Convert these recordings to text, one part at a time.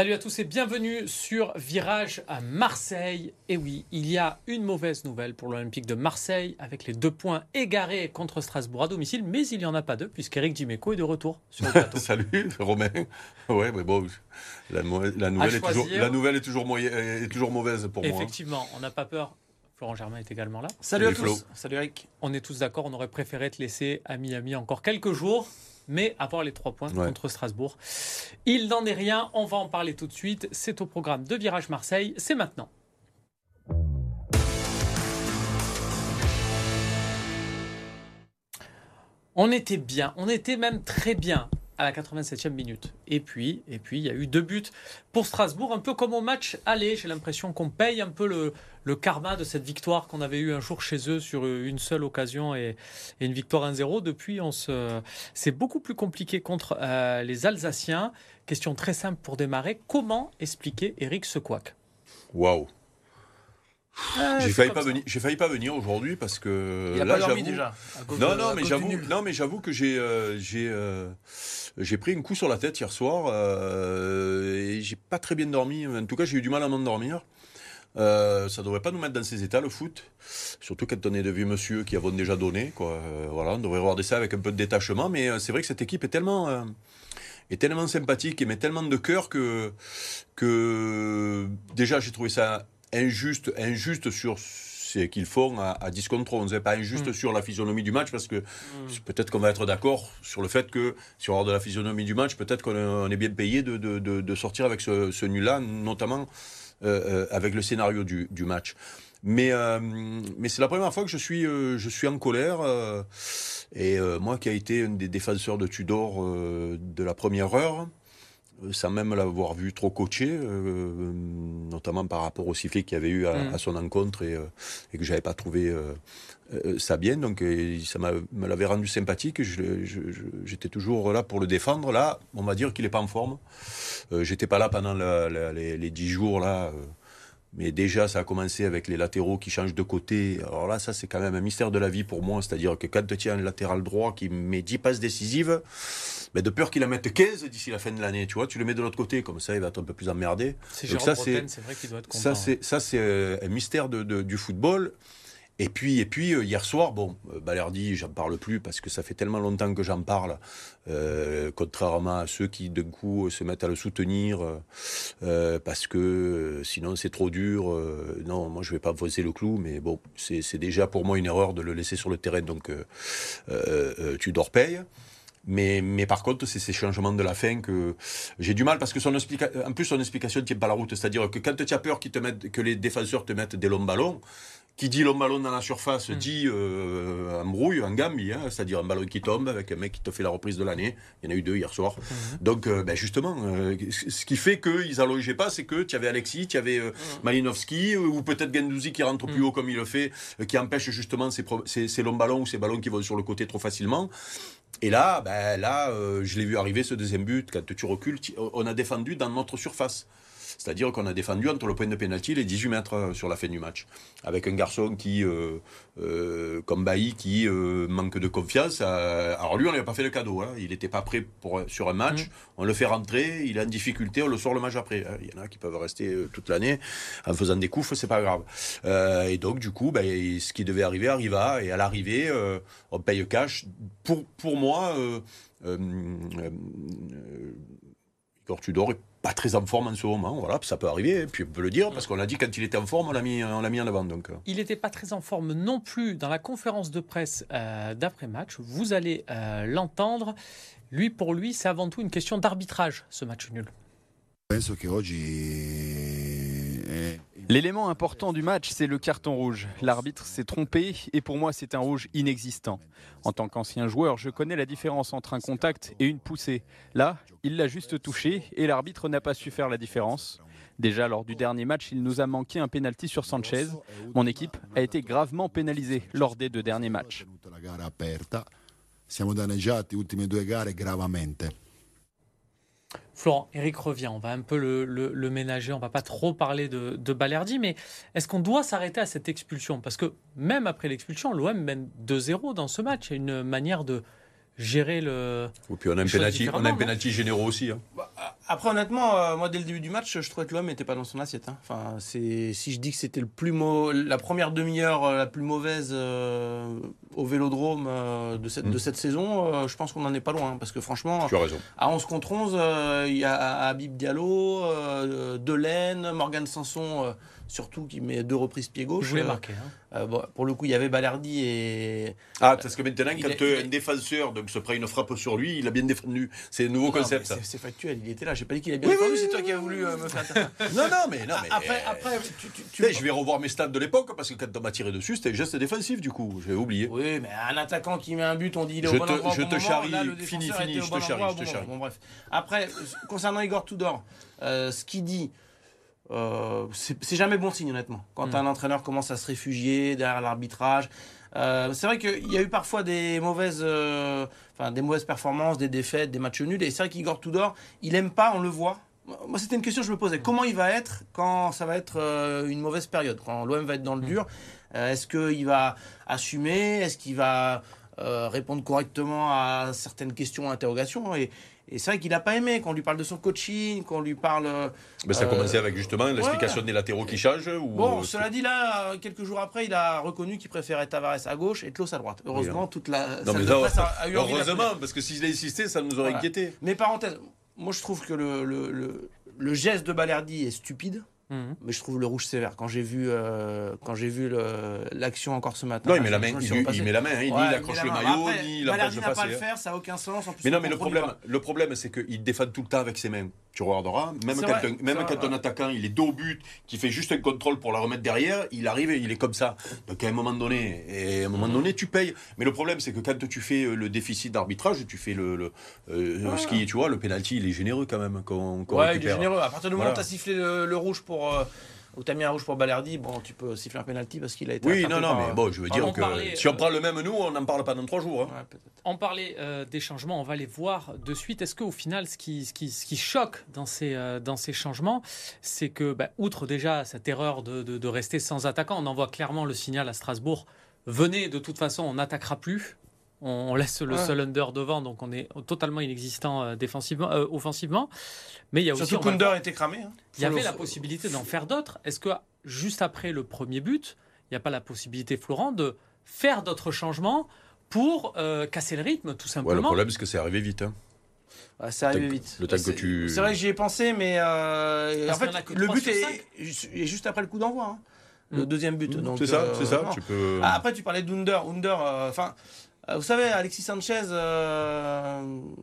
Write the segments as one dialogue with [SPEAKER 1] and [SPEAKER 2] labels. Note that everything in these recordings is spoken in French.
[SPEAKER 1] Salut à tous et bienvenue sur Virage à Marseille. Et oui, il y a une mauvaise nouvelle pour l'Olympique de Marseille avec les deux points égarés contre Strasbourg à domicile, mais il n'y en a pas deux puisqu'Eric Dimeco est de retour sur le plateau.
[SPEAKER 2] Salut Romain. Ouais, mais bon, la, la nouvelle, est toujours, la nouvelle est toujours, est toujours mauvaise pour
[SPEAKER 1] moi. hein. Effectivement, on n'a pas peur. Florent Germain est également là.
[SPEAKER 3] Salut,
[SPEAKER 2] Salut
[SPEAKER 3] à
[SPEAKER 2] Flo.
[SPEAKER 3] tous. Salut Eric.
[SPEAKER 1] On est tous d'accord, on aurait préféré te laisser à Miami encore quelques jours, mais avoir les trois points
[SPEAKER 2] Ouais.
[SPEAKER 1] contre Strasbourg. Il n'en est rien, on va en parler tout de suite. C'est au programme de Virage Marseille, c'est maintenant. On était bien, on était même très bien à la 87e minute. Et puis, et puis, il y a eu deux buts pour Strasbourg, un peu comme au match aller. J'ai l'impression qu'on paye un peu le, karma de cette victoire qu'on avait eue un jour chez eux sur une seule occasion et, une victoire 1-0. Depuis, on se, c'est beaucoup plus compliqué contre euh, les Alsaciens. Question très simple pour démarrer. Comment expliquer Eric Secouac
[SPEAKER 2] Waouh.
[SPEAKER 1] Ah,
[SPEAKER 2] J'ai failli pas
[SPEAKER 1] ça.
[SPEAKER 2] venir. J'ai failli pas venir aujourd'hui parce que
[SPEAKER 3] Il a
[SPEAKER 2] là,
[SPEAKER 3] pas dormi déjà.
[SPEAKER 2] Non,
[SPEAKER 3] de-
[SPEAKER 2] non, mais j'avoue, non, mais j'avoue que j'ai, euh, j'ai, euh, j'ai pris un coup sur la tête hier soir euh, et j'ai pas très bien dormi. En tout cas, j'ai eu du mal à m'endormir. Euh, ça devrait pas nous mettre dans ces états le foot, surtout quand on est de vieux monsieur qui avons déjà donné. Quoi. Euh, voilà, on devrait regarder ça avec un peu de détachement, mais euh, c'est vrai que cette équipe est tellement, euh, est tellement sympathique et met tellement de cœur que, que déjà j'ai trouvé ça injuste, injuste sur ce qu'ils font à, à 10 contre 11, hein, pas injuste
[SPEAKER 1] Mm.
[SPEAKER 2] sur la physionomie du match parce que
[SPEAKER 1] Mm.
[SPEAKER 2] peut-être qu'on va être d'accord sur le fait que, si on regarde la physionomie du match, peut-être qu'on est, bien payé de, de- de- de sortir avec ce, ce nul-là, notamment euh, euh, avec le scénario du, du match. Mais, euh, mais c'est la première fois que je suis, euh, je suis en colère. et moi qui a été un des défenseurs de Tudor de la première heure, sans même l'avoir vu trop coaché, euh, notamment par rapport au sifflet qu'il y avait eu à,
[SPEAKER 1] Mm.
[SPEAKER 2] à son encontre et, euh, et que j'avais pas trouvé euh, euh, ça bien. Donc euh, ça me l'avait rendu sympathique. J'étais toujours là pour le défendre. Là, on va dire qu'il est pas en forme. Euh, J'étais pas là pendant la- la- les, les dix jours là. euh, mais déjà, ça a commencé avec les latéraux qui changent de côté. Alors là, ça, c'est quand même un mystère de la vie pour moi. C'est-à-dire que quand tu as un latéral droit qui met 10 passes décisives, ben de peur qu'il en mette 15 d'ici la fin de l'année, tu vois, tu le mets de l'autre côté, comme ça, il va être un peu plus emmerdé.
[SPEAKER 1] C'est
[SPEAKER 2] ça, c'est-
[SPEAKER 1] vrai qu'il doit être content.
[SPEAKER 2] Ça, c'est c'est euh, un mystère de, de- du football. Et puis, et puis euh, hier soir, bon, euh, Balerdi, j'en parle plus parce que ça fait tellement longtemps que j'en parle, euh, contrairement à ceux qui d'un coup se mettent à le soutenir euh, parce que sinon c'est trop dur. euh, non, moi je vais pas enfoncer le clou, mais bon, c'est déjà pour moi une erreur de le laisser sur le terrain, donc tu dors paye. Mais, mais par contre, c'est ces changements de la fin que j'ai du mal parce que son en plus son explication ne tient pas la route. C'est-à-dire que quand tu as peur qu'ils te mettent, que les défenseurs te mettent des longs ballons, qui dit long ballon dans la surface
[SPEAKER 1] Mm.
[SPEAKER 2] dit euh, embrouille, en gambie, hein, c'est-à-dire un ballon qui tombe avec un mec qui te fait la reprise de l'année. Il y en a eu deux hier soir.
[SPEAKER 1] Mhm.
[SPEAKER 2] Donc, euh, ben justement, euh, ce qui fait qu'ils allongeaient pas, c'est que tu avais Alexis, tu avais euh, Malinowski, ou peut-être Gendouzi qui rentre plus
[SPEAKER 1] Mm.
[SPEAKER 2] haut comme il le fait, qui empêche justement ces, ces longs ballons ou ces ballons qui vont sur le côté trop facilement. Et là, ben là, euh, je l'ai vu arriver ce deuxième but. Quand tu recules, on a défendu dans notre surface. C'est-à-dire qu'on a défendu entre le point de pénalty et les 18 mètres sur la fin du match. Avec un garçon qui, euh, euh, comme Bailly, qui euh, manque de confiance. alors lui, on lui a pas fait le cadeau. hein. Il n'était pas prêt pour, sur un match.
[SPEAKER 1] Mm.
[SPEAKER 2] On le fait rentrer, il est en difficulté, on le sort le match après. hein. Il y en a qui peuvent rester toute l'année en faisant des coups, c'est pas grave. Et donc, du coup, ben, ce qui devait arriver arriva. Et à l'arrivée, on paye cash. Pour, pour moi, Igor Tudor est pas très en forme en ce moment. Voilà, ça peut arriver. Et puis on peut le dire parce qu'on l'a dit quand il était en forme, on l'a mis, on l'a mis en avant. Donc, euh.
[SPEAKER 1] Il n'était pas très en forme non plus dans la conférence de presse euh, d'après-match. Vous allez euh, l'entendre. Lui, pour lui, c'est avant tout une question d'arbitrage, ce match nul.
[SPEAKER 4] Oggi è
[SPEAKER 5] L'élément important du match, c'est le carton rouge. L'arbitre s'est trompé et pour moi, c'est un rouge inexistant. En tant qu'ancien joueur, je connais la différence entre un contact et une poussée. Là, il l'a juste touché et l'arbitre n'a pas su faire la différence. Déjà lors du dernier match, il nous a manqué un penalty sur Sanchez. Mon équipe a été gravement pénalisée lors des deux derniers matchs.
[SPEAKER 1] Florent, Eric revient. On va un peu le, ménager. On va pas trop parler de, de Balerdi, mais est-ce qu'on doit s'arrêter à cette expulsion? Parce que même après l'expulsion, l'OM mène 2-0 dans ce match. Il y a une manière de gérer le.
[SPEAKER 2] Et puis on a un penalty, on a un
[SPEAKER 1] différemment,
[SPEAKER 2] penalty généreux aussi. hein.
[SPEAKER 3] Bah, Après, honnêtement, euh, moi, dès le début du match, je trouvais que l'homme n'était pas dans son assiette. hein. Enfin, c'est si je dis que c'était le plus mau- la première demi-heure euh, la plus mauvaise euh, au Vélodrome euh, de cette de cette saison, euh, je pense qu'on n'en est pas loin, hein, parce que franchement,
[SPEAKER 2] Tu as raison.
[SPEAKER 3] à 11 contre 11, euh, il y a Habib Diallo, euh, Delaine, Morgan Sanson. Surtout qui met deux reprises pied
[SPEAKER 1] Je
[SPEAKER 3] gauche.
[SPEAKER 1] voulais
[SPEAKER 3] Euh,
[SPEAKER 1] marquer. hein.
[SPEAKER 3] euh, bon, pour le coup, il y avait Balerdi et.
[SPEAKER 2] Ah, parce que maintenant,
[SPEAKER 3] il
[SPEAKER 2] quand
[SPEAKER 3] est-
[SPEAKER 2] euh, un défenseur donc, se prend une frappe sur lui, il a bien défendu. C'est un nouveau
[SPEAKER 3] Non,
[SPEAKER 2] concept.
[SPEAKER 3] c'est- factuel, il était là. J'ai pas dit qu'il a bien
[SPEAKER 2] Oui,
[SPEAKER 3] défendu,
[SPEAKER 2] oui,
[SPEAKER 3] c'est
[SPEAKER 2] oui,
[SPEAKER 3] toi qui as voulu euh, me faire.
[SPEAKER 2] Non, non, mais non, mais.
[SPEAKER 3] Après,
[SPEAKER 2] euh,
[SPEAKER 3] après, tu, tu-
[SPEAKER 2] je vais revoir mes stats de l'époque parce que quand on m'a tiré dessus, c'était un geste défensif du coup. J'ai oublié.
[SPEAKER 3] Oui, mais un attaquant qui met un but, on dit il est
[SPEAKER 2] Je
[SPEAKER 3] au bon
[SPEAKER 2] te-
[SPEAKER 3] endroit au
[SPEAKER 2] je
[SPEAKER 3] bon
[SPEAKER 2] te
[SPEAKER 3] moment.
[SPEAKER 2] charrie.
[SPEAKER 3] Là, le
[SPEAKER 2] Fini, fini, je
[SPEAKER 3] bon
[SPEAKER 2] te charrie, je
[SPEAKER 3] bon
[SPEAKER 2] charrie.
[SPEAKER 3] moment. Bon, bref. Après, concernant Igor Tudor, ce qu'il dit, euh, c'est jamais bon signe, honnêtement. Quand
[SPEAKER 1] Mm.
[SPEAKER 3] un entraîneur commence à se réfugier derrière l'arbitrage. Euh, c'est vrai qu'il y a eu parfois des mauvaises, euh, enfin, des mauvaises performances, des défaites, des matchs nuls. Et c'est vrai qu'Igor Tudor, il aime pas, on le voit. Moi, c'était une question que je me posais. Comment il va être quand ça va être euh, une mauvaise période, quand l'OM va être dans le dur Euh, Est-ce qu'il va assumer? Est-ce qu'il va répondre correctement à certaines questions, interrogations? Et, et c'est vrai qu'il n'a pas aimé qu'on lui parle de son coaching, qu'on lui parle. euh,
[SPEAKER 2] Ben, ça a
[SPEAKER 3] Euh,
[SPEAKER 2] commencé avec justement l'explication des latéraux qui changent. Ou...
[SPEAKER 3] Bon,
[SPEAKER 2] euh,
[SPEAKER 3] cela dit, là, quelques jours après, il a reconnu qu'il préférait Tavares à gauche et Tlos à droite. Heureusement, toute la
[SPEAKER 2] Non, mais
[SPEAKER 3] presse a, a eu envie
[SPEAKER 2] heureusement, parce que s'il a insisté, ça nous aurait
[SPEAKER 3] Voilà.
[SPEAKER 2] inquiété.
[SPEAKER 3] Mais parenthèse, moi je trouve que le, le, le, le geste de Balerdi est stupide.
[SPEAKER 1] Mhm.
[SPEAKER 3] Mais je trouve le rouge sévère. Quand j'ai vu, euh, quand j'ai vu l'action encore ce matin.
[SPEAKER 2] Non, il met la main, il, il
[SPEAKER 3] repassé.
[SPEAKER 2] met la main, hein, il,
[SPEAKER 3] Ouais,
[SPEAKER 2] il accroche le maillot,
[SPEAKER 3] Après,
[SPEAKER 2] ni il
[SPEAKER 3] Balerdi
[SPEAKER 2] de
[SPEAKER 3] n'a pas le
[SPEAKER 2] hein.
[SPEAKER 3] faire, ça n'a aucun sens. En plus,
[SPEAKER 2] Mais
[SPEAKER 3] il
[SPEAKER 2] non, mais le problème, le problème c'est qu'il défend tout le temps avec ses mains. Tu regarderas, même quand,
[SPEAKER 3] vrai,
[SPEAKER 2] un, même quand
[SPEAKER 3] vrai,
[SPEAKER 2] un
[SPEAKER 3] ouais.
[SPEAKER 2] attaquant il est dos au but, qui fait juste un contrôle pour la remettre derrière, il arrive et il est comme ça. Donc à un moment donné, et à un moment
[SPEAKER 3] Mhm.
[SPEAKER 2] donné, tu payes. Mais le problème, c'est que quand tu fais euh, le déficit d'arbitrage, tu fais le, le euh, ce qui, tu vois, le penalty, il est généreux quand même qu'on
[SPEAKER 3] Ouais, il est généreux. À partir du moment où
[SPEAKER 2] Voilà.
[SPEAKER 3] tu as sifflé le, le rouge pour. euh, ou tu as mis un rouge pour Balerdi, bon, tu peux siffler un penalty parce qu'il a été.
[SPEAKER 2] Oui, non, non,
[SPEAKER 3] par,
[SPEAKER 2] mais
[SPEAKER 3] euh,
[SPEAKER 2] bon, je veux
[SPEAKER 3] par-
[SPEAKER 2] dire
[SPEAKER 1] on
[SPEAKER 2] que
[SPEAKER 1] parlait,
[SPEAKER 2] si on
[SPEAKER 1] euh,
[SPEAKER 2] prend le même nous, on n'en parle pas dans trois jours. hein.
[SPEAKER 3] Ouais.
[SPEAKER 1] On parlait euh, des changements, on va les voir de suite. Est-ce qu'au final, ce qui, ce, qui, ce qui choque dans ces, euh, dans ces changements, c'est que, bah, outre déjà cette erreur de, de- de rester sans attaquant, on envoie clairement le signal à Strasbourg venez, de toute façon, on n'attaquera plus. On, on laisse le
[SPEAKER 3] Ouais.
[SPEAKER 1] seul under devant, donc on est totalement inexistant euh, défensivement, euh, offensivement. Mais il y a aussi.
[SPEAKER 3] Surtout
[SPEAKER 1] voir,
[SPEAKER 3] était cramé. hein.
[SPEAKER 1] il y avait la possibilité d'en faire d'autres. Est-ce que juste après le premier but, il n'y a pas la possibilité, Florent, de faire d'autres changements pour euh, casser le rythme, tout
[SPEAKER 2] Ouais, le
[SPEAKER 1] simplement?
[SPEAKER 2] problème, c'est que c'est arrivé vite. hein.
[SPEAKER 3] Arrive
[SPEAKER 2] Tant que-
[SPEAKER 3] vite.
[SPEAKER 2] le temps que
[SPEAKER 3] C'est-
[SPEAKER 2] tu-
[SPEAKER 3] C'est vrai que j'y ai pensé, mais euh, en fait,
[SPEAKER 1] en
[SPEAKER 3] le but est, juste après le coup d'envoi. hein. Le
[SPEAKER 1] Mm.
[SPEAKER 3] deuxième but. donc,
[SPEAKER 2] C'est ça,
[SPEAKER 3] euh,
[SPEAKER 2] c'est ça.
[SPEAKER 3] non.
[SPEAKER 2] Tu peux.
[SPEAKER 3] Ah, après, tu parlais d'Under. Under, enfin. euh, vous savez, Alexis Sanchez, euh,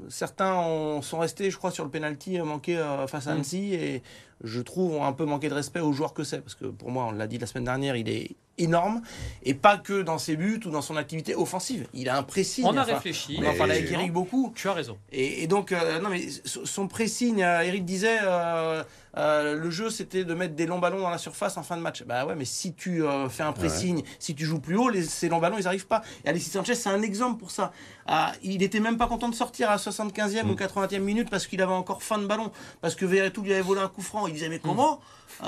[SPEAKER 3] certains ont- sont restés, je crois, sur le penalty euh, manqué euh, face à
[SPEAKER 1] Mm.
[SPEAKER 3] Annecy et je trouve ont un peu manqué de respect aux joueurs que c'est parce que pour moi, on l'a dit la semaine dernière, il est énorme et pas que dans ses buts ou dans son activité offensive. Il a un pressing.
[SPEAKER 1] On a
[SPEAKER 3] enfin,
[SPEAKER 1] réfléchi.
[SPEAKER 3] On en parlait avec Eric beaucoup.
[SPEAKER 1] Tu as raison.
[SPEAKER 3] Et, et donc, euh, non, mais son pressing, euh, Eric disait, euh, le jeu c'était de mettre des longs ballons dans la surface en fin de match. Bah ouais, mais si tu euh, fais un pressing, si tu joues plus haut, les, ces longs ballons ils arrivent pas. Et Alexis Sanchez, c'est un exemple pour ça. Ah, il était même pas content de sortir à 75e
[SPEAKER 2] Mm.
[SPEAKER 3] ou 80e minute parce qu'il avait encore fin de ballon. Parce que Verretou lui avait volé un coup franc. Il disait, mais comment? Euh,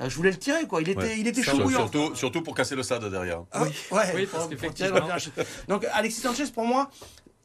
[SPEAKER 3] euh, Je voulais le tirer, quoi. Il était,
[SPEAKER 2] Ouais.
[SPEAKER 3] il était chaud
[SPEAKER 2] surtout, surtout pour casser le stade derrière.
[SPEAKER 3] Ah, ouais,
[SPEAKER 1] Oui, parce
[SPEAKER 3] pour- tirer. Donc Alexis Sanchez, pour moi,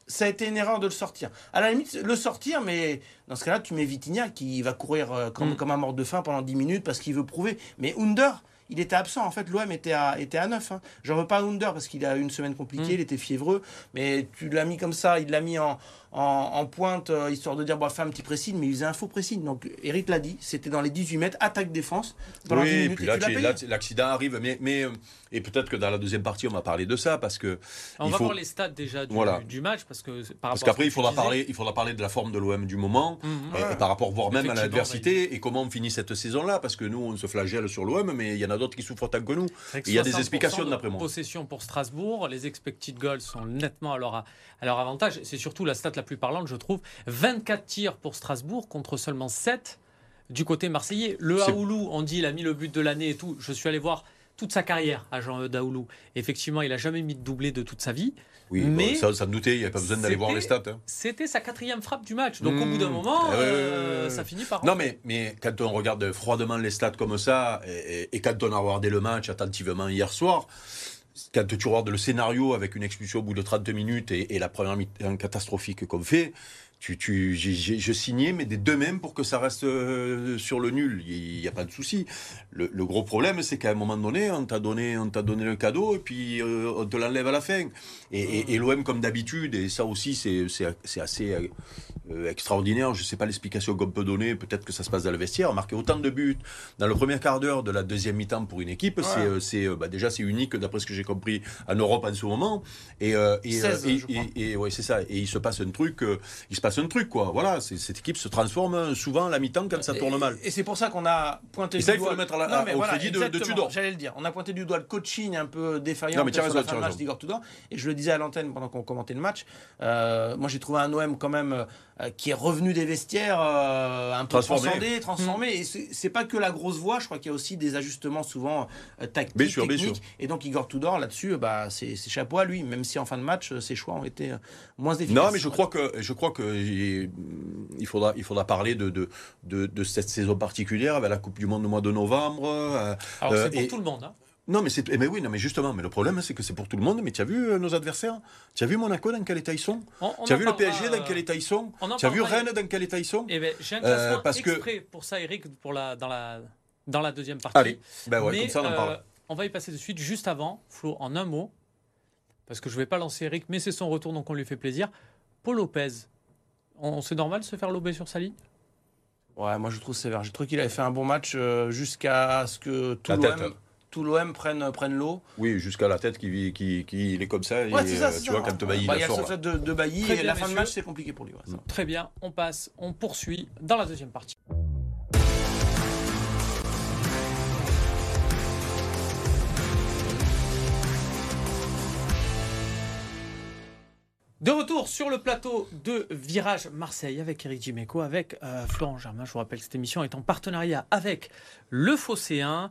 [SPEAKER 3] ça a été une erreur de le sortir. À la limite, le sortir, mais dans ce cas-là, tu mets Vitinha qui va courir euh, comme,
[SPEAKER 1] Mm.
[SPEAKER 3] comme un mort de faim pendant 10 minutes parce qu'il veut prouver. Mais Under, il était absent. En fait, l'OM était à, était à 9. Hein. J'en veux pas à Under parce qu'il a eu une semaine compliquée,
[SPEAKER 1] Mm.
[SPEAKER 3] il était fiévreux. Mais tu l'as mis comme ça, il l'a mis en, en, en pointe, euh, histoire de dire, bah, fais un petit pressing, mais il faisait un faux pressing. Donc Eric l'a dit, c'était dans les 18 mètres, attaque-défense. Pendant 10
[SPEAKER 2] Oui,
[SPEAKER 3] minutes,
[SPEAKER 2] puis
[SPEAKER 3] et tu-
[SPEAKER 2] l'accident arrive, mais, mais euh, et peut-être que dans la deuxième partie, on va parler de ça parce que
[SPEAKER 1] On
[SPEAKER 2] il
[SPEAKER 1] va
[SPEAKER 2] faut-
[SPEAKER 1] voir les stats déjà du,
[SPEAKER 2] Voilà.
[SPEAKER 1] du match parce que par
[SPEAKER 2] parce qu'après il
[SPEAKER 1] que
[SPEAKER 2] faudra parler, il faudra parler de la forme de l'OM du moment
[SPEAKER 1] Mhm.
[SPEAKER 2] et, et par rapport voire même à l'adversité et comment on finit cette saison-là parce que nous on se flagelle sur l'OM, mais il y en a d'autres qui souffrent autant que nous. Il y a des
[SPEAKER 1] 60%
[SPEAKER 2] explications,
[SPEAKER 1] de
[SPEAKER 2] d'après moi.
[SPEAKER 1] Possession pour Strasbourg, les expected goals sont nettement à leur, à leur avantage. C'est surtout la stat la plus parlante, je trouve. 24 tirs pour Strasbourg contre seulement 7 du côté marseillais. Le Haoulou, on dit, il a mis le but de l'année et tout. Je suis allé voir toute sa carrière à Jean Daoulou. Effectivement, il a jamais mis de doublé de toute sa vie.
[SPEAKER 2] Oui,
[SPEAKER 1] Mais
[SPEAKER 2] bon, ça, ça me doutait, il n'y a pas besoin d'aller voir les stats. hein.
[SPEAKER 1] C'était sa quatrième frappe du match. Donc au
[SPEAKER 2] Mmh.
[SPEAKER 1] bout d'un moment,
[SPEAKER 2] Ah ouais, ouais,
[SPEAKER 1] euh, ça finit par.
[SPEAKER 2] Non, mais, mais quand on regarde froidement les stats comme ça, et, et- et quand on a regardé le match attentivement hier soir, quand tu regardes le scénario avec une expulsion au bout de 32 minutes et, la première mi-temps catastrophique qu'on fait, tu, tu, je signais, mais des deux mêmes pour que ça reste euh, sur le nul. Il n'y a pas de souci. Le, le gros problème, c'est qu'à un moment donné, on t'a donné, on t'a donné le cadeau et puis euh, on te l'enlève à la fin. Et, et- et l'OM, comme d'habitude, et ça aussi, c'est, c'est, c'est assez euh, extraordinaire. Je ne sais pas l'explication qu'on peut donner. Peut-être que ça se passe dans le vestiaire. Marquer autant de buts dans le premier quart d'heure de la deuxième mi-temps pour une équipe, c'est, euh, c'est bah, déjà c'est unique d'après ce que j'ai compris en Europe en ce moment. Et, et,
[SPEAKER 3] 16,
[SPEAKER 2] et-
[SPEAKER 3] je crois.
[SPEAKER 2] et- et ouais, c'est ça. Et il se passe un truc, il se passe un truc, quoi. Voilà, cette équipe se transforme souvent à la mi-temps quand ça
[SPEAKER 3] Et-
[SPEAKER 2] tourne mal.
[SPEAKER 3] Et c'est pour ça qu'on a pointé
[SPEAKER 2] Et
[SPEAKER 3] du
[SPEAKER 2] ça, il faut
[SPEAKER 3] doigt-
[SPEAKER 2] le mettre à la-
[SPEAKER 3] Non, mais
[SPEAKER 2] au
[SPEAKER 3] voilà,
[SPEAKER 2] crédit de- de Tudor.
[SPEAKER 3] J'allais le dire. On a pointé du doigt le coaching un peu défaillant
[SPEAKER 2] Non, mais
[SPEAKER 3] sur
[SPEAKER 2] raison,
[SPEAKER 3] la fin de match d'Igor Tudor. Et je le disais à l'antenne pendant qu'on commentait le match. euh, moi, j'ai trouvé un OM quand même euh, qui est revenu des vestiaires euh, un peu
[SPEAKER 2] Transformé.
[SPEAKER 3] transcendé, transformé. Et c'est pas que la grosse voix. Je crois qu'il y a aussi des ajustements souvent euh, tactiques,
[SPEAKER 2] Bien sûr, bien
[SPEAKER 3] techniques.
[SPEAKER 2] sûr.
[SPEAKER 3] Et donc Igor Tudor là-dessus, bah, c'est chapeau à lui. Même si en fin de match, euh, ses choix ont été euh, moins efficaces.
[SPEAKER 2] Non, mais je crois que je crois que il il faudra il faudra parler de de, de, de cette saison particulière avec la Coupe du Monde au mois de novembre. euh,
[SPEAKER 1] Alors
[SPEAKER 2] euh,
[SPEAKER 1] c'est pour
[SPEAKER 2] et-
[SPEAKER 1] tout le monde. hein.
[SPEAKER 2] Non, mais c'est eh ben oui, non, mais justement, mais le problème c'est que c'est pour tout le monde. Mais tu as vu euh, nos adversaires? Tu as vu Monaco dans quel état ils sont?
[SPEAKER 1] On- on
[SPEAKER 2] Tu as vu le PSG dans
[SPEAKER 1] euh,
[SPEAKER 2] quel état ils sont? Tu as vu. Rennes dans quel état ils sont?
[SPEAKER 1] Eh ben, j'ai un
[SPEAKER 2] Euh,
[SPEAKER 1] classement
[SPEAKER 2] parce que-
[SPEAKER 1] exprès pour ça, Eric, pour la, dans, la, dans la deuxième partie.
[SPEAKER 2] Allez, ben ouais,
[SPEAKER 1] Mais,
[SPEAKER 2] comme ça on en
[SPEAKER 1] euh,
[SPEAKER 2] parle.
[SPEAKER 1] on va y passer de suite. Juste avant, Flo, en un mot, parce que je ne vais pas lancer Eric, mais c'est son retour, donc on lui fait plaisir. Paul Lopez, on, c'est normal de se faire lober sur sa ligne?
[SPEAKER 3] Ouais, moi je trouve sévère. J'ai trouvé qu'il avait fait un bon match euh, jusqu'à ce que tout l'OM tout l'OM prenne, prenne l'eau.
[SPEAKER 2] Oui, jusqu'à la tête qui, qui, qui il est comme ça.
[SPEAKER 3] Ouais,
[SPEAKER 2] et,
[SPEAKER 3] c'est ça,
[SPEAKER 2] euh, tu
[SPEAKER 3] ça.
[SPEAKER 2] vois, quand Bailly
[SPEAKER 3] Bah,
[SPEAKER 2] la
[SPEAKER 3] il y a ce fait de, de Bailly
[SPEAKER 1] Très
[SPEAKER 3] et
[SPEAKER 1] bien,
[SPEAKER 3] la fin de
[SPEAKER 1] messieurs.
[SPEAKER 3] match c'est compliqué pour lui. ouais, ça.
[SPEAKER 1] Très bien, on passe, on poursuit dans la deuxième partie. De retour sur le plateau de Virage Marseille avec Eric Dimeco, avec euh, Florent Germain. Je vous rappelle que cette émission est en partenariat avec le Phocéen.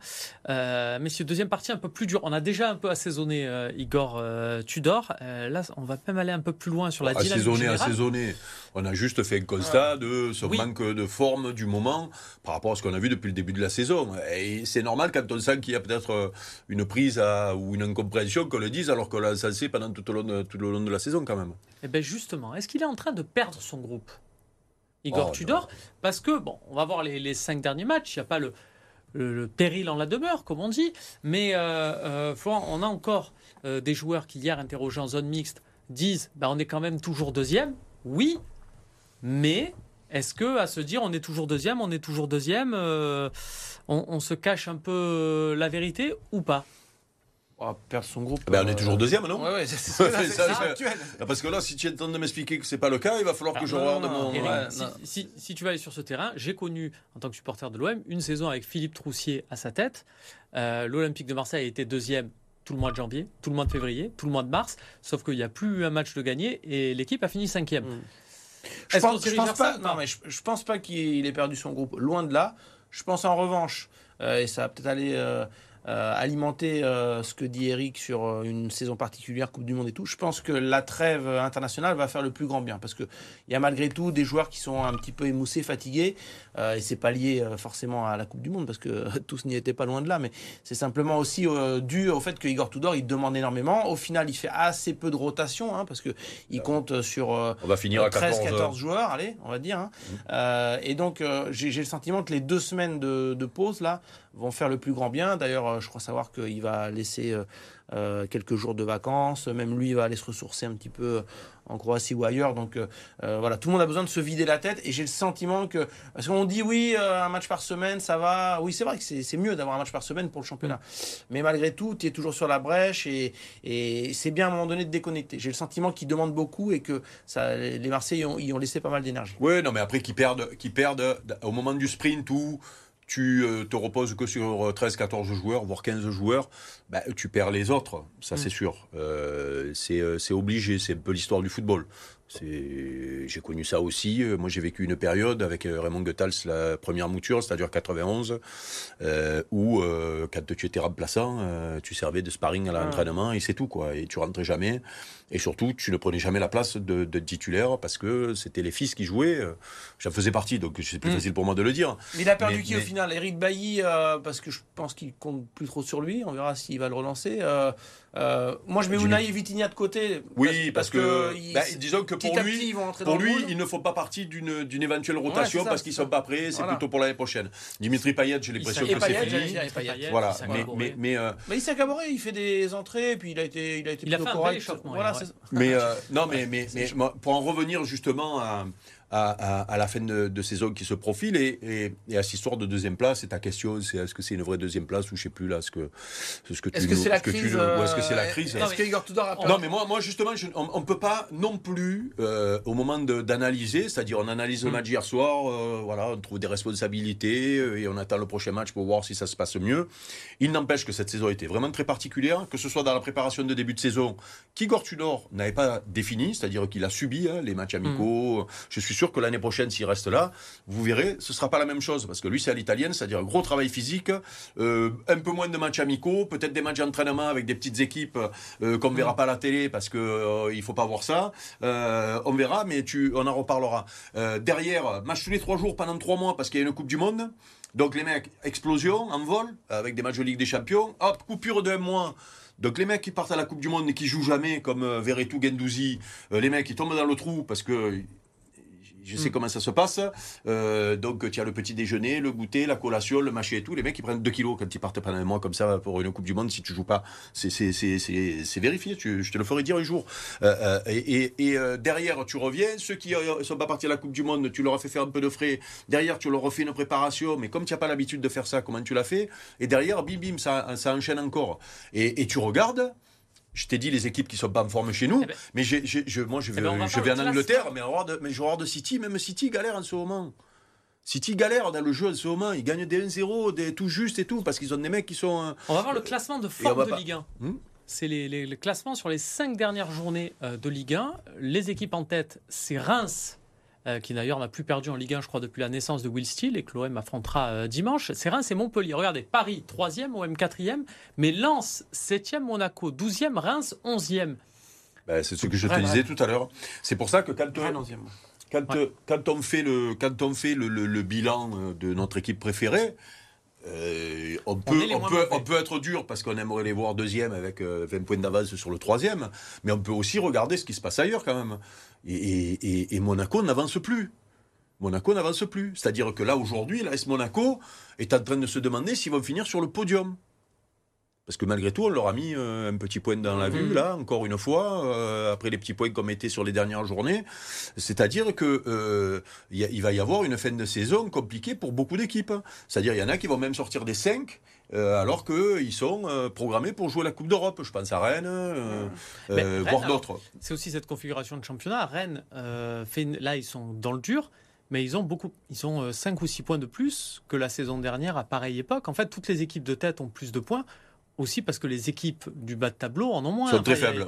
[SPEAKER 1] Euh, messieurs, deuxième partie un peu plus dure. On a déjà un peu assaisonné euh, Igor euh, Tudor. Là, on va même aller un peu plus loin sur la dynamique
[SPEAKER 2] Assaisonné,
[SPEAKER 1] générale.
[SPEAKER 2] assaisonné. On a juste fait un constat de ce
[SPEAKER 1] Oui.
[SPEAKER 2] manque de forme du moment par rapport à ce qu'on a vu depuis le début de la saison. Et c'est normal quand on sent qu'il y a peut-être une prise à- ou une incompréhension qu'on le dise alors qu'on l'a sensé pendant tout, au long de, tout le long de la saison quand même.
[SPEAKER 1] Eh bien justement, est-ce qu'il est en train de perdre son groupe? Igor
[SPEAKER 2] Oh,
[SPEAKER 1] Tudor Parce que, bon, on va voir les, les cinq derniers matchs, il n'y a pas le, le- le péril en la demeure, comme on dit, mais euh, euh, Florent, on a encore euh, des joueurs qui hier interrogés en zone mixte disent bah, on est quand même toujours deuxième, oui, mais est-ce que à se dire on est toujours deuxième, on est toujours deuxième, on, on se cache un peu la vérité ou pas?
[SPEAKER 3] On va perdre son groupe.
[SPEAKER 2] Ben, on est
[SPEAKER 3] euh,
[SPEAKER 2] toujours deuxième, non
[SPEAKER 3] Ouais, ouais, c'est
[SPEAKER 2] Ça,
[SPEAKER 3] c'est
[SPEAKER 2] c'est-
[SPEAKER 3] actuel.
[SPEAKER 2] Ah, Parce que là, si tu es en train de m'expliquer que c'est pas le cas, il va falloir que
[SPEAKER 3] Ah,
[SPEAKER 2] je regarde mon.
[SPEAKER 1] Eric,
[SPEAKER 3] Ouais,
[SPEAKER 1] si,
[SPEAKER 3] non.
[SPEAKER 1] si- si tu vas aller sur ce terrain, j'ai connu, en tant que supporter de l'OM, une saison avec Philippe Troussier à sa tête. Euh, L'Olympique de Marseille a été deuxième tout le mois de janvier, tout le mois de février, tout le mois de mars, sauf qu'il n'y a plus eu un match de gagné et l'équipe a fini cinquième.
[SPEAKER 3] Mm. Je pense, je pense pas. Non, mais je, je pense pas qu'il ait perdu son groupe. Loin de là. Je pense en revanche, euh, et ça va peut-être aller euh, alimenter euh, ce que dit Eric sur euh, une saison particulière, Coupe du Monde et tout. Je pense que la trêve internationale va faire le plus grand bien parce que il y a malgré tout des joueurs qui sont un petit peu émoussés, fatigués, euh, et c'est pas lié euh, forcément à la Coupe du Monde parce que tous n'y étaient pas loin de là, mais c'est simplement aussi euh, dû au fait que Igor Tudor il demande énormément. Au final, il fait assez peu de rotation hein, parce que il compte sur euh,
[SPEAKER 2] On va finir à 14.
[SPEAKER 3] 13-14 joueurs, allez, on va dire. hein. Euh, et donc, euh, j'ai j'ai le sentiment que les deux semaines de, de pause, là, vont faire le plus grand bien. D'ailleurs, euh, je crois savoir qu'il va laisser euh, euh, quelques jours de vacances. Même lui, il va aller se ressourcer un petit peu en Croatie ou ailleurs. Donc, euh, voilà, tout le monde a besoin de se vider la tête. Et j'ai le sentiment que... Parce qu'on dit, oui, un match par semaine, ça va. Oui, c'est vrai que c'est mieux d'avoir un match par semaine pour le championnat. Mais malgré tout, tu es toujours sur la brèche et, et c'est bien à un moment donné de déconnecter. J'ai le sentiment qu'il demande beaucoup et que ça, les Marseillais y ont, y ont laissé pas mal d'énergie.
[SPEAKER 2] Oui, non, mais après qu'ils perdent, qu'ils perdent au moment du sprint où tu euh, te reposes que sur 13, 14 joueurs, voire 15 joueurs, bah, tu perds les autres, ça c'est sûr. Euh, c'est euh, c'est obligé, c'est un peu l'histoire du football. J'ai connu ça aussi. Euh, Moi, j'ai vécu une période avec euh, Raymond Goethals, la première mouture, c'est-à-dire 91, euh, où euh, quand tu étais remplaçant, euh, tu servais de sparring à l'entraînement et c'est tout, quoi. Et tu rentrais jamais. Et surtout, tu ne prenais jamais la place de, de titulaire parce que c'était les fils qui jouaient. J'en faisais partie, donc c'est plus
[SPEAKER 3] Mm.
[SPEAKER 2] facile pour moi de le dire.
[SPEAKER 3] Mais il a perdu
[SPEAKER 2] Mais-
[SPEAKER 3] qui
[SPEAKER 2] mais-
[SPEAKER 3] au final? Eric Bailly, parce que je pense qu'il compte plus trop sur lui. On verra s'il va le relancer. Moi, je mets Unai et Vitinha de côté.
[SPEAKER 2] Oui, parce, que,
[SPEAKER 3] ils-
[SPEAKER 2] bah, disons que pour lui,
[SPEAKER 3] petit,
[SPEAKER 2] pour lui, ils ne font pas partie d'une d'une éventuelle rotation
[SPEAKER 3] ça,
[SPEAKER 2] parce qu'ils
[SPEAKER 3] c'est
[SPEAKER 2] sont pas prêts. C'est
[SPEAKER 3] Voilà.
[SPEAKER 2] plutôt pour l'année prochaine. Dimitri Payet, j'ai l'impression que c'est fini. Voilà, mais, mais, mais, euh,
[SPEAKER 3] Mais Issa Gaboré, il fait des entrées, et puis il a été, il a été
[SPEAKER 1] Il a
[SPEAKER 3] plutôt
[SPEAKER 1] fait un bel
[SPEAKER 3] correct. Voilà,
[SPEAKER 1] ouais.
[SPEAKER 3] c'est-
[SPEAKER 2] Mais euh, non, mais, mais, mais pour en revenir justement à, à, à- à la fin de, de saison qui se profile et, et, et à cette histoire de deuxième place, c'est ta question, c'est est-ce que c'est une vraie deuxième place ou je sais plus là ce que ce que tu
[SPEAKER 3] Est-ce que c'est la
[SPEAKER 2] ce tu
[SPEAKER 3] crise
[SPEAKER 2] nous- ou est-ce que c'est la crise
[SPEAKER 3] Est-ce que Igor Tudor a
[SPEAKER 2] non, mais moi, moi justement, je- on ne peut pas non plus, euh, au moment d'analyser, c'est-à-dire on analyse le
[SPEAKER 1] Mm.
[SPEAKER 2] match hier soir, euh, voilà, on trouve des responsabilités euh, et on attend le prochain match pour voir si ça se passe mieux. Il n'empêche que cette saison était vraiment très particulière, que ce soit dans la préparation de début de saison, qu'Igor Tudor n'avait pas défini, c'est-à-dire qu'il a subi hein, les matchs amicaux. Je suis sûr que l'année prochaine, s'il reste là, vous verrez, ce sera pas la même chose, parce que lui, c'est à l'italienne, c'est-à-dire un gros travail physique, euh, un peu moins de matchs amicaux, peut-être des matchs d'entraînement avec des petites équipes euh, qu'on ne verra pas à la télé parce que euh, il faut pas voir ça. Euh, on verra, mais tu, on en reparlera. Derrière, match tous les trois jours pendant trois mois parce qu'il y a une Coupe du Monde. Donc les mecs, explosion, en vol, avec des matchs de Ligue des Champions. Hop, coupure d'un mois. Donc les mecs qui partent à la Coupe du Monde et qui jouent jamais, comme Verretou, Gendouzi, les mecs qui tombent dans le trou parce que je sais
[SPEAKER 1] Mm.
[SPEAKER 2] comment ça se passe. Euh, donc tu as le petit déjeuner, le goûter, la collation, le machin et tout. Les mecs ils prennent 2 kilos quand ils partent pendant un mois comme ça pour une Coupe du Monde. Si tu joues pas, c'est vérifié. Tu- je te le ferai dire un jour. Euh, euh, et et- et, derrière tu reviens. Ceux qui ne sont pas partis à la Coupe du Monde, tu leur as fait faire un peu de frais. Derrière tu leur refais une préparation. Mais comme tu n'as pas l'habitude de faire ça, comment tu l'as fait? Et derrière, bim bim, ça, ça enchaîne encore. Et, et tu regardes. Je t'ai dit les équipes qui sont pas en forme chez nous,
[SPEAKER 1] Eh ben-
[SPEAKER 2] mais je, moi je
[SPEAKER 1] Eh
[SPEAKER 2] vais,
[SPEAKER 1] ben,
[SPEAKER 2] je vais en Angleterre, mais en de, mais de City, même City galère en ce moment. City galère dans le jeu en ce moment, ils gagnent des 1-0, des tout juste et tout, parce qu'ils ont des mecs qui sont. euh,
[SPEAKER 1] On va voir le classement de forme de
[SPEAKER 2] pas-
[SPEAKER 1] Ligue 1.
[SPEAKER 2] Hmm
[SPEAKER 1] C'est les, les- le classement sur les cinq dernières journées euh, de Ligue 1. Les équipes en tête, c'est Reims, euh, qui d'ailleurs n'a plus perdu en Ligue 1, je crois, depuis la naissance de Will Steele et que l'OM affrontera euh, dimanche. C'est Reims et Montpellier. Regardez, Paris, 3e, OM 4e, mais Lens, 7e, Monaco, 12e, Reims, 11e.
[SPEAKER 2] ben, c'est ce que je te disais tout à l'heure. C'est pour ça que quand,
[SPEAKER 3] Rennes, 11e.
[SPEAKER 2] quand,
[SPEAKER 1] Ouais.
[SPEAKER 2] quand on fait le, quand on fait le, le- le bilan euh, de notre équipe préférée, euh, on, peut, on, peut, on peut être dur parce qu'on aimerait les voir deuxième avec euh, 20 points d'avance sur le troisième, mais on peut aussi regarder ce qui se passe ailleurs quand même. Et, et- et- et Monaco n'avance plus. Monaco n'avance plus. C'est-à-dire que là, aujourd'hui, l'AS Monaco est en train de se demander s'ils vont finir sur le podium. Parce que malgré tout, on leur a mis euh, un petit point dans la vue,
[SPEAKER 1] Mhm.
[SPEAKER 2] là, encore une fois, euh, après les petits points qu'on mettait sur les dernières journées. C'est-à-dire que euh, il y a- il va y avoir une fin de saison compliquée pour beaucoup d'équipes. C'est-à-dire il y en a qui vont même sortir des 5 alors qu'ils sont programmés pour jouer la Coupe d'Europe. Je pense à Rennes, voire d'autres.
[SPEAKER 1] C'est aussi cette configuration de championnat. Rennes, fait une- là, ils sont dans le dur. Mais ils ont beaucoup, ils ont 5 ou 6 points de plus que la saison dernière à pareille époque. En fait, toutes les équipes de tête ont plus de points, aussi parce que les équipes du bas de tableau en ont moins.
[SPEAKER 2] Ils sont très faibles.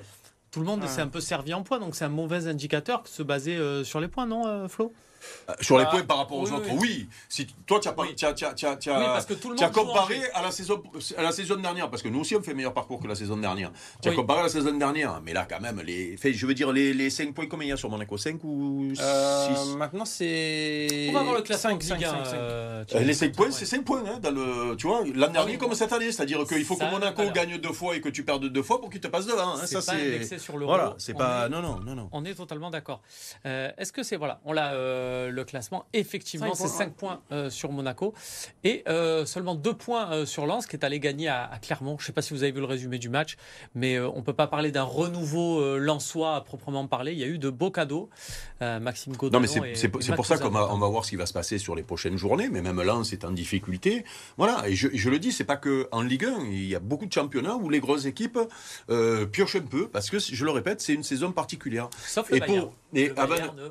[SPEAKER 1] Tout le monde
[SPEAKER 3] Ouais.
[SPEAKER 1] s'est un peu servi en points, donc c'est un mauvais indicateur que se baser euh, sur les points, non, euh, Flo?
[SPEAKER 2] Sur les
[SPEAKER 3] Bah,
[SPEAKER 2] points par rapport aux
[SPEAKER 3] oui,
[SPEAKER 2] autres,
[SPEAKER 3] oui.
[SPEAKER 2] oui. Si toi, tu as,
[SPEAKER 1] Oui.
[SPEAKER 2] comparé à la, saison, à la saison dernière, parce que nous aussi on fait meilleur parcours que la saison dernière. Tu as comparé à la saison dernière, mais là quand même, les, fait, je veux dire, les, les 5 points, combien il y a sur Monaco? 5 ou 6
[SPEAKER 3] Euh, maintenant, c'est.
[SPEAKER 1] On va voir le classement
[SPEAKER 3] 5,
[SPEAKER 1] de
[SPEAKER 3] 5,
[SPEAKER 1] Ligue 1,
[SPEAKER 3] 5, 5.
[SPEAKER 1] euh, tu
[SPEAKER 2] Euh,
[SPEAKER 1] vois.
[SPEAKER 2] Les 5 points, c'est 5 points. Hein, dans le, tu vois, l'an dernier
[SPEAKER 1] oui.
[SPEAKER 2] comme cette année. C'est-à-dire qu'il faut que Monaco gagne deux fois et que tu perdes deux fois pour qu'il te passe devant. Hein,
[SPEAKER 1] C'est
[SPEAKER 2] ça, c'est.
[SPEAKER 1] indexé sur l'euro.
[SPEAKER 2] Voilà, c'est
[SPEAKER 1] On
[SPEAKER 2] pas.
[SPEAKER 1] est-
[SPEAKER 2] Non, non, non, non.
[SPEAKER 1] On est totalement d'accord. Euh, Est-ce que c'est voilà, on a euh, le classement. Effectivement, c'est
[SPEAKER 3] points,
[SPEAKER 1] 5 points euh, sur Monaco et euh, seulement 2 points euh, sur Lens qui est allé gagner à, à Clermont. Je ne sais pas si vous avez vu le résumé du match, mais euh, on peut pas parler d'un renouveau euh, lensois à proprement parler. Il y a eu de beaux cadeaux. Euh, Maxime Godin.
[SPEAKER 2] Non, mais c'est pour ça qu'on va, on va voir ce qui va se passer sur les prochaines journées. Mais même Lens est en difficulté. Voilà, et je, je le dis, c'est pas que en Ligue 1. Il y a beaucoup de championnats où les grosses équipes euh, piochent un peu parce que, je le répète, c'est une saison particulière.
[SPEAKER 1] Sauf le
[SPEAKER 2] Et
[SPEAKER 1] Bayern.
[SPEAKER 2] pour et
[SPEAKER 1] Le
[SPEAKER 2] avant-
[SPEAKER 1] Bayern, euh,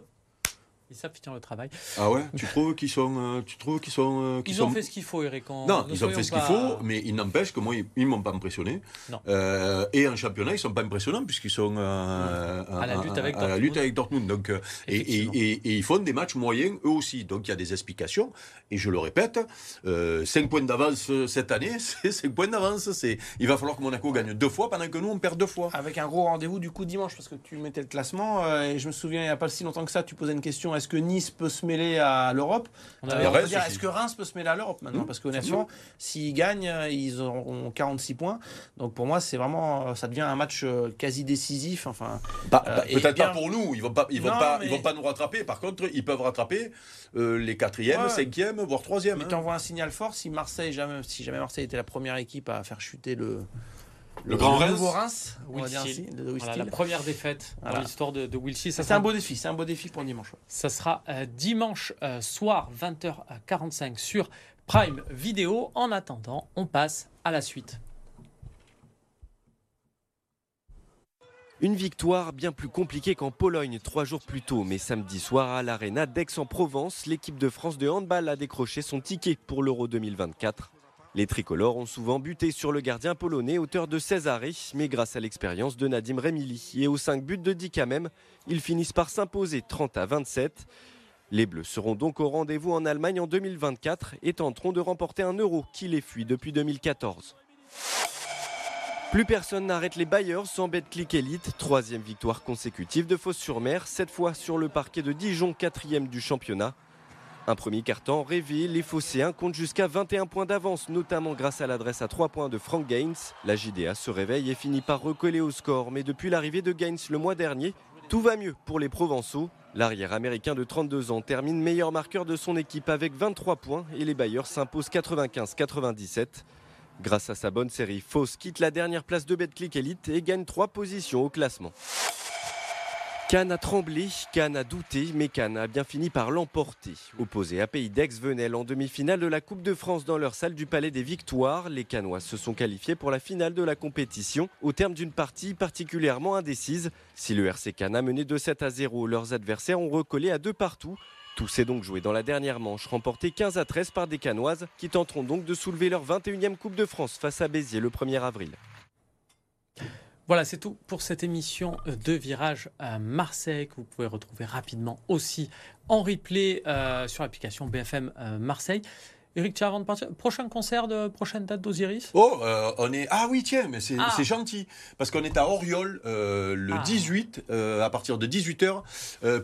[SPEAKER 1] ils savent finir le travail.
[SPEAKER 2] ah ouais, tu trouves qu'ils sont, euh, tu trouves qu'ils sont, euh,
[SPEAKER 1] Ils ont
[SPEAKER 2] sont-
[SPEAKER 1] fait ce qu'il faut, Eric.
[SPEAKER 2] Non, ils ont fait ce qu'il faut, mais il n'empêche que moi, ils ne m'ont pas impressionné.
[SPEAKER 1] Non.
[SPEAKER 2] Euh, et en championnat, ils ne sont pas impressionnants puisqu'ils sont euh,
[SPEAKER 1] À la lutte avec
[SPEAKER 2] à la
[SPEAKER 1] Dortmund.
[SPEAKER 2] lutte avec Dortmund. Donc, euh, et, et-
[SPEAKER 1] Effectivement.
[SPEAKER 2] et- et ils font des matchs moyens eux aussi. Donc il y a des explications. Et je le répète, 5 points d'avance euh, cette année, c'est 5 points d'avance. C'est- Il va falloir que Monaco gagne deux fois pendant que nous, on perd deux fois.
[SPEAKER 3] Avec un gros rendez-vous du coup dimanche, parce que tu mettais le classement, euh, et je me souviens, il n'y a pas si longtemps que ça, tu posais une question est-ce que Nice peut se mêler à l'Europe
[SPEAKER 1] On
[SPEAKER 3] Euh. Est-ce que Reims peut se mêler à l'Europe maintenant
[SPEAKER 2] Mmh.
[SPEAKER 3] Parce qu'honnêtement, s'ils gagnent, ils auront 46 points. Donc pour moi, c'est vraiment, ça devient un match euh, quasi décisif. Enfin,
[SPEAKER 2] Bah,
[SPEAKER 3] Euh,
[SPEAKER 2] bah, Peut-être
[SPEAKER 3] bien-
[SPEAKER 2] pas pour nous, ils vont pas, ils vont
[SPEAKER 3] Non,
[SPEAKER 2] pas,
[SPEAKER 3] mais-
[SPEAKER 2] ils vont pas nous rattraper. Par contre, ils peuvent rattraper euh, les quatrièmes,
[SPEAKER 3] Ouais.
[SPEAKER 2] cinquièmes, voire troisièmes.
[SPEAKER 3] mais
[SPEAKER 2] hein.
[SPEAKER 3] t'envoies un signal fort si Marseille, jamais, si jamais Marseille était la première équipe à faire chuter le,
[SPEAKER 2] Le grand Reims.
[SPEAKER 3] nouveau Reims, on va
[SPEAKER 1] Will
[SPEAKER 3] dire
[SPEAKER 1] Steele.
[SPEAKER 3] ainsi, de Will
[SPEAKER 1] Voilà,
[SPEAKER 3] Steele.
[SPEAKER 1] la première défaite
[SPEAKER 3] Voilà.
[SPEAKER 1] dans l'histoire de, de Will Steele. Ça
[SPEAKER 3] C'est
[SPEAKER 1] sera
[SPEAKER 3] un beau défi, c'est un beau défi pour dimanche.
[SPEAKER 1] Ça sera euh, dimanche euh, soir 20h45 sur Prime Vidéo. En attendant, on passe à la suite.
[SPEAKER 6] Une victoire bien plus compliquée qu'en Pologne trois jours plus tôt, mais samedi soir à l'Arena d'Aix-en-Provence, l'équipe de France de handball a décroché son ticket pour l'Euro 2024. Les tricolores ont souvent buté sur le gardien polonais, auteur de 16 arrêts, mais grâce à l'expérience de Nadim Remili et aux 5 buts de Dika même, ils finissent par s'imposer 30 à 27. Les Bleus seront donc au rendez-vous en Allemagne en 2024 et tenteront de remporter un euro qui les fuit depuis 2014. Plus personne n'arrête les Bayers sans Betclic Elite. Troisième victoire consécutive de Fos-sur-Mer, cette fois sur le parquet de Dijon, quatrième du championnat. Un premier carton rêvé, les Phocéens comptent jusqu'à 21 points d'avance, notamment grâce à l'adresse à 3 points de Frank Gaines. La JDA se réveille et finit par recoller au score, mais depuis l'arrivée de Gaines le mois dernier, tout va mieux pour les Provençaux. L'arrière américain de 32 ans termine meilleur marqueur de son équipe avec 23 points et les Bayers s'imposent 95-97. Grâce à sa bonne série, Fos quitte la dernière place de Betclic Elite et gagne 3 positions au classement. Cannes a tremblé, Cannes a douté, mais Cannes a bien fini par l'emporter. Opposé à Pays d'Aix Venelle en demi-finale de la Coupe de France dans leur salle du Palais des Victoires, les Cannois se sont qualifiés pour la finale de la compétition au terme d'une partie particulièrement indécise. Si le RC Cannes a mené de 7 à 0, leurs adversaires ont recollé à deux partout. Tout s'est donc joué dans la dernière manche, remportée 15 à 13 par des Cannoises, qui tenteront donc de soulever leur 21e Coupe de France face à Béziers le 1er avril.
[SPEAKER 1] Voilà, c'est tout pour cette émission de Virage à Marseille que vous pouvez retrouver rapidement aussi en replay euh, sur l'application BFM euh, Marseille. Eric, tiens, avant de partir, prochain concert de prochaine date d'Osiris?
[SPEAKER 2] Oh, euh, on est. Ah oui, tiens, mais c'est
[SPEAKER 1] Ah.
[SPEAKER 2] gentil. Parce qu'on est à Oriol euh, le
[SPEAKER 1] Ah.
[SPEAKER 2] 18, euh, à partir de 18h,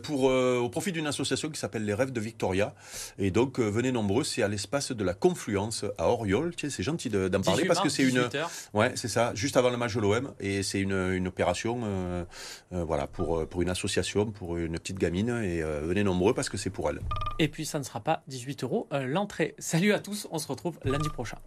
[SPEAKER 2] pour, au profit d'une association qui s'appelle Les Rêves de Victoria. Et donc, venez nombreux, c'est à l'espace de la Confluence à Oriol. Tiens, c'est gentil de- d'en parler
[SPEAKER 1] 18
[SPEAKER 2] parce que c'est une.
[SPEAKER 1] 18 heures.
[SPEAKER 2] Ouais, c'est ça, juste avant le match de l'OM. Et c'est une, une opération voilà, pour, pour une association, pour une petite gamine. Et venez nombreux parce que c'est pour elle.
[SPEAKER 1] Et puis, ça ne sera pas 18 euros l'entrée. Salut à tous, on se retrouve lundi prochain.